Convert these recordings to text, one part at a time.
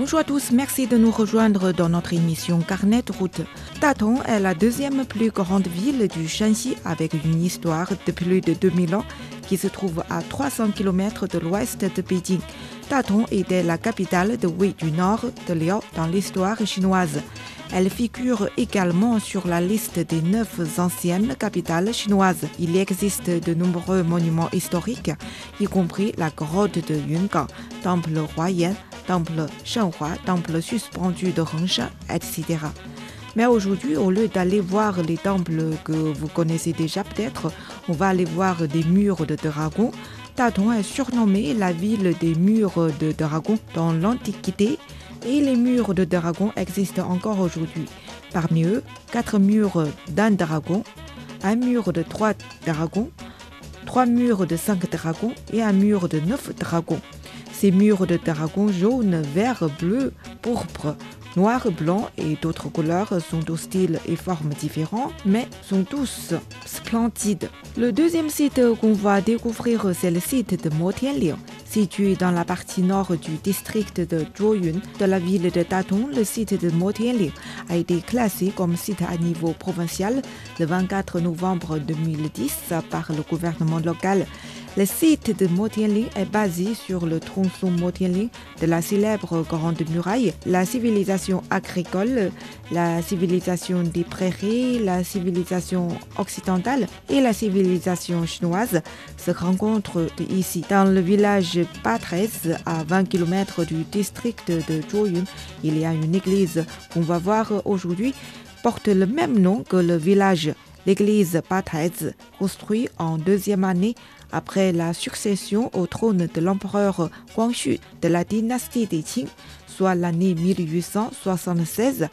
Bonjour à tous, merci de nous rejoindre dans notre émission Carnet route. Datong est la deuxième plus grande ville du Shanxi avec une histoire de plus de 2000 ans qui se trouve à 300 km de l'ouest de Pékin. Datong était la capitale de Wei du Nord de Liao dans l'histoire chinoise. Elle figure également sur la liste des neuf anciennes capitales chinoises. Il existe de nombreux monuments historiques, y compris la grotte de Yungang, temple Huayan, temple Shenhua, temple suspendu de etc. Mais aujourd'hui, au lieu d'aller voir les temples que vous connaissez déjà peut-être, on va aller voir des murs de dragons. Datong est surnommé la ville des murs de dragons dans l'Antiquité et les murs de dragons existent encore aujourd'hui. Parmi eux, quatre murs d'un dragon, un mur de trois dragons, trois murs de cinq dragons et un mur de neuf dragons. Ces murs de dragons jaune, vert, bleu, pourpre, noir, blanc et d'autres couleurs sont au style et formes différents, mais sont tous splendides. Le deuxième site qu'on va découvrir, c'est le site de Motianliang. Situé dans la partie nord du district de Zhuoyun de la ville de Datong, le site de Motianliang a été classé comme site à niveau provincial le 24 novembre 2010 par le gouvernement local. Le site de Motianling est basé sur le tronçon Motianling de la célèbre Grande Muraille, la civilisation agricole, la civilisation des prairies, la civilisation occidentale et la civilisation chinoise se rencontrent ici. Dans le village Patrez, à 20 km du district de Zhuoyun, il y a une église qu'on va voir aujourd'hui porte le même nom que le village. L'église Patrez, construite en deuxième année après la succession au trône de l'empereur Guangxu de la dynastie des Qing, soit l'année 1876,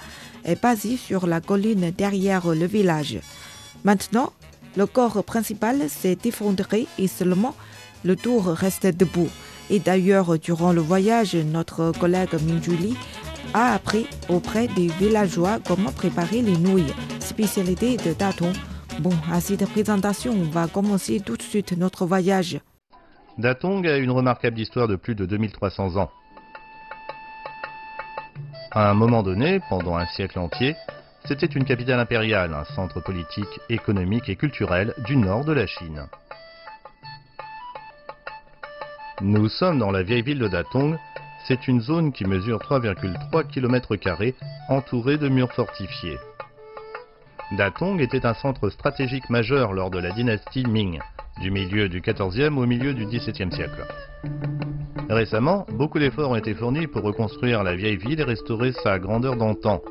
est basée sur la colline derrière le village. Maintenant, le corps principal s'est effondré et seulement le tour reste debout. Et d'ailleurs, durant le voyage, notre collègue Minjuli a appris auprès des villageois comment préparer les nouilles, spécialité de Datong. Bon, à cette présentation, on va commencer tout de suite notre voyage. Datong a une remarquable histoire de plus de 2300 ans. À un moment donné, pendant un siècle entier, c'était une capitale impériale, un centre politique, économique et culturel du nord de la Chine. Nous sommes dans la vieille ville de Datong. C'est une zone qui mesure 3,3 km entourée de murs fortifiés. Datong était un centre stratégique majeur lors de la dynastie Ming, du milieu du XIVe au milieu du XVIIe siècle. Récemment, beaucoup d'efforts ont été fournis pour reconstruire la vieille ville et restaurer sa grandeur d'antan.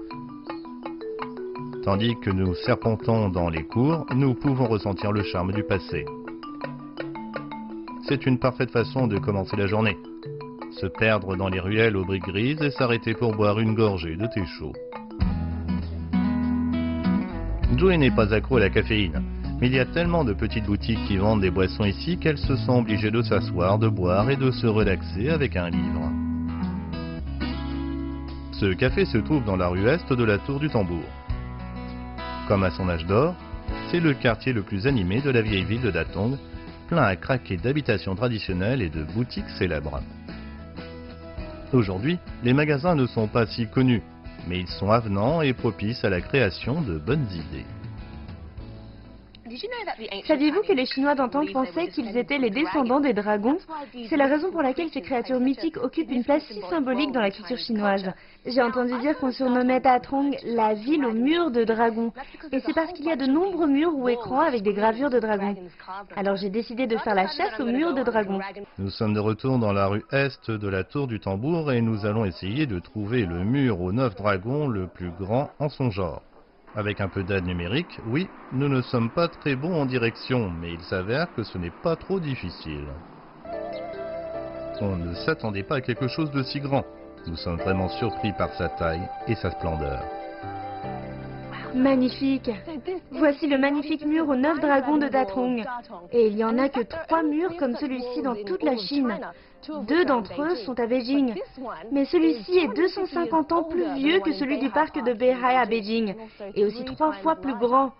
Tandis que nous serpentons dans les cours, nous pouvons ressentir le charme du passé. C'est une parfaite façon de commencer la journée. Se perdre dans les ruelles aux briques grises et s'arrêter pour boire une gorgée de thé chaud. Joey n'est pas accro à la caféine, mais il y a tellement de petites boutiques qui vendent des boissons ici qu'elle se sent obligée de s'asseoir, de boire et de se relaxer avec un livre. Ce café se trouve dans la rue est de la Tour du Tambour. Comme à son âge d'or, c'est le quartier le plus animé de la vieille ville de Datong, plein à craquer d'habitations traditionnelles et de boutiques célèbres. Aujourd'hui, les magasins ne sont pas si connus, mais ils sont avenants et propices à la création de bonnes idées. Saviez-vous que les Chinois d'antan pensaient qu'ils étaient les descendants des dragons? C'est la raison pour laquelle ces créatures mythiques occupent une place si symbolique dans la culture chinoise. J'ai entendu dire qu'on surnommait Tatrong la ville aux murs de dragons. Et c'est parce qu'il y a de nombreux murs ou écrans avec des gravures de dragons. Alors j'ai décidé de faire la chasse aux murs de dragons. Nous sommes de retour dans la rue Est de la Tour du Tambour et nous allons essayer de trouver le mur aux neuf dragons le plus grand en son genre. Avec un peu d'aide numérique, oui, nous ne sommes pas très bons en direction, mais il s'avère que ce n'est pas trop difficile. On ne s'attendait pas à quelque chose de si grand. Nous sommes vraiment surpris par sa taille et sa splendeur. Magnifique Voici le magnifique mur aux neuf dragons de Datong. Et il n'y en a que trois murs comme celui-ci dans toute la Chine. Deux d'entre eux sont à Beijing. Mais celui-ci est 250 ans plus vieux que celui du parc de Beihai à Beijing, et aussi trois fois plus grand.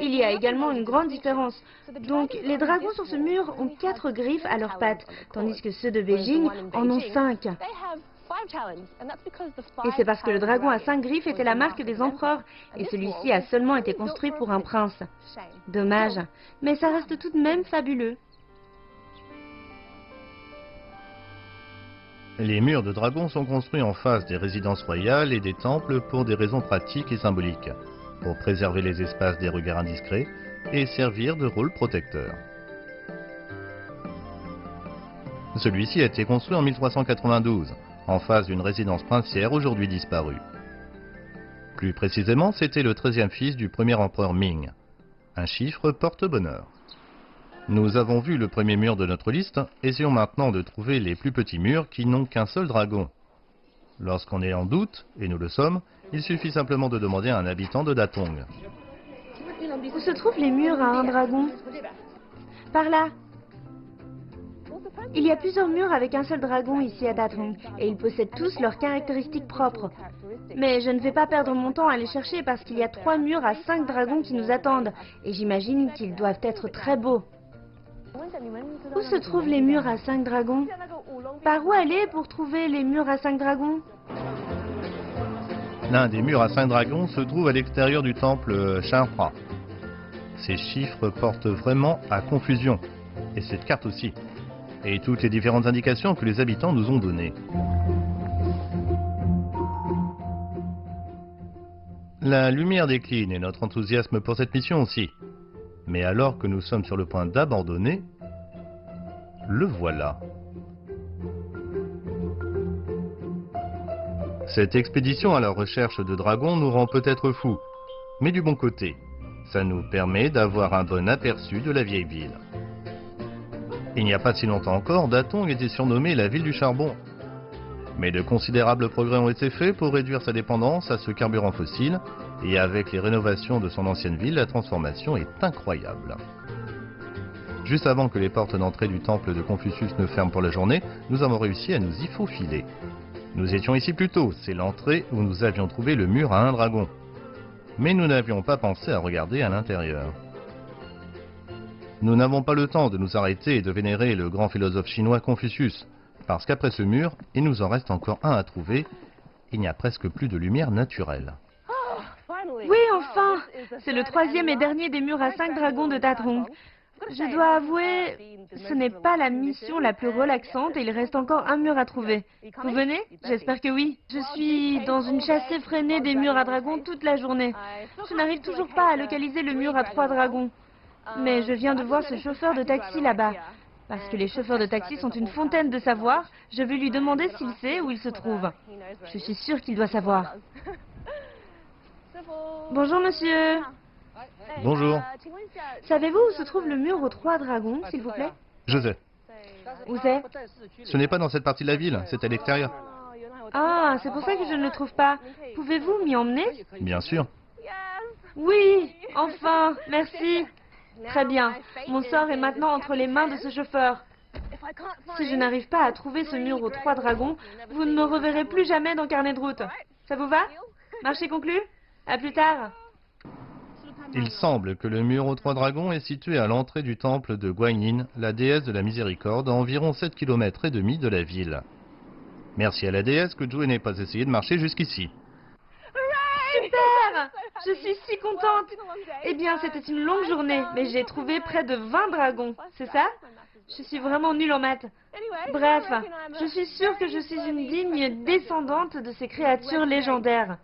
Il y a également une grande différence. Donc, les dragons sur ce mur ont quatre griffes à leurs pattes, tandis que ceux de Beijing en ont cinq. Et c'est parce que le dragon à cinq griffes était la marque des empereurs, et celui-ci a seulement été construit pour un prince. Dommage, mais ça reste tout de même fabuleux. Les murs de dragons sont construits en face des résidences royales et des temples pour des raisons pratiques et symboliques, pour préserver les espaces des regards indiscrets et servir de rôle protecteur. Celui-ci a été construit en 1392, en face d'une résidence princière aujourd'hui disparue. Plus précisément, c'était le 13e fils du premier empereur Ming. Un chiffre porte bonheur. Nous avons vu le premier mur de notre liste, essayons maintenant de trouver les plus petits murs qui n'ont qu'un seul dragon. Lorsqu'on est en doute, et nous le sommes, il suffit simplement de demander à un habitant de Datong. Où se trouvent les murs à un dragon? Par là. Il y a plusieurs murs avec un seul dragon ici à Datong, et ils possèdent tous leurs caractéristiques propres. Mais je ne vais pas perdre mon temps à les chercher parce qu'il y a trois murs à cinq dragons qui nous attendent, et j'imagine qu'ils doivent être très beaux. Où se trouvent les murs à cinq dragons? Par où aller pour trouver les murs à cinq dragons? L'un des murs à cinq dragons se trouve à l'extérieur du temple Shinhua. Ces chiffres portent vraiment à confusion, et cette carte aussi, et toutes les différentes indications que les habitants nous ont données. La lumière décline et notre enthousiasme pour cette mission aussi. Mais alors que nous sommes sur le point d'abandonner, le voilà. Cette expédition à la recherche de dragons nous rend peut-être fous, mais du bon côté, ça nous permet d'avoir un bon aperçu de la vieille ville. Il n'y a pas si longtemps encore, Datong était surnommée la ville du charbon. Mais de considérables progrès ont été faits pour réduire sa dépendance à ce carburant fossile, et avec les rénovations de son ancienne ville, la transformation est incroyable. Juste avant que les portes d'entrée du temple de Confucius ne ferment pour la journée, nous avons réussi à nous y faufiler. Nous étions ici plus tôt, c'est l'entrée où nous avions trouvé le mur à un dragon. Mais nous n'avions pas pensé à regarder à l'intérieur. Nous n'avons pas le temps de nous arrêter et de vénérer le grand philosophe chinois Confucius, parce qu'après ce mur, il nous en reste encore un à trouver, il n'y a presque plus de lumière naturelle. Oui, enfin C'est le troisième et dernier des murs à cinq dragons de Datong. Je dois avouer, ce n'est pas la mission la plus relaxante et il reste encore un mur à trouver. Vous venez? J'espère que oui. Je suis dans une chasse effrénée des murs à dragons toute la journée. Je n'arrive toujours pas à localiser le mur à trois dragons. Mais je viens de voir ce chauffeur de taxi là-bas. Parce que les chauffeurs de taxi sont une fontaine de savoir, je vais lui demander s'il sait où il se trouve. Je suis sûre qu'il doit savoir. Bonjour monsieur. Bonjour. Savez-vous où se trouve le mur aux trois dragons, s'il vous plaît? Je sais. Où c'est? Ce n'est pas dans cette partie de la ville, c'est à l'extérieur. Ah, c'est pour ça que je ne le trouve pas. Pouvez-vous m'y emmener? Bien sûr. Oui, enfin, merci. Très bien. Mon sort est maintenant entre les mains de ce chauffeur. Si je n'arrive pas à trouver ce mur aux trois dragons, vous ne me reverrez plus jamais dans Carnet de route. Ça vous va Marché conclu À plus tard. Il semble que le mur aux trois dragons est situé à l'entrée du temple de Guanyin, la déesse de la miséricorde, à environ 7 km et demi de la ville. Merci à la déesse que Joe n'ait pas essayé de marcher jusqu'ici. Je suis si contente Eh bien, c'était une longue journée, mais j'ai trouvé près de 20 dragons, c'est ça? Je suis vraiment nulle en maths. Bref, je suis sûre que je suis une digne descendante de ces créatures légendaires.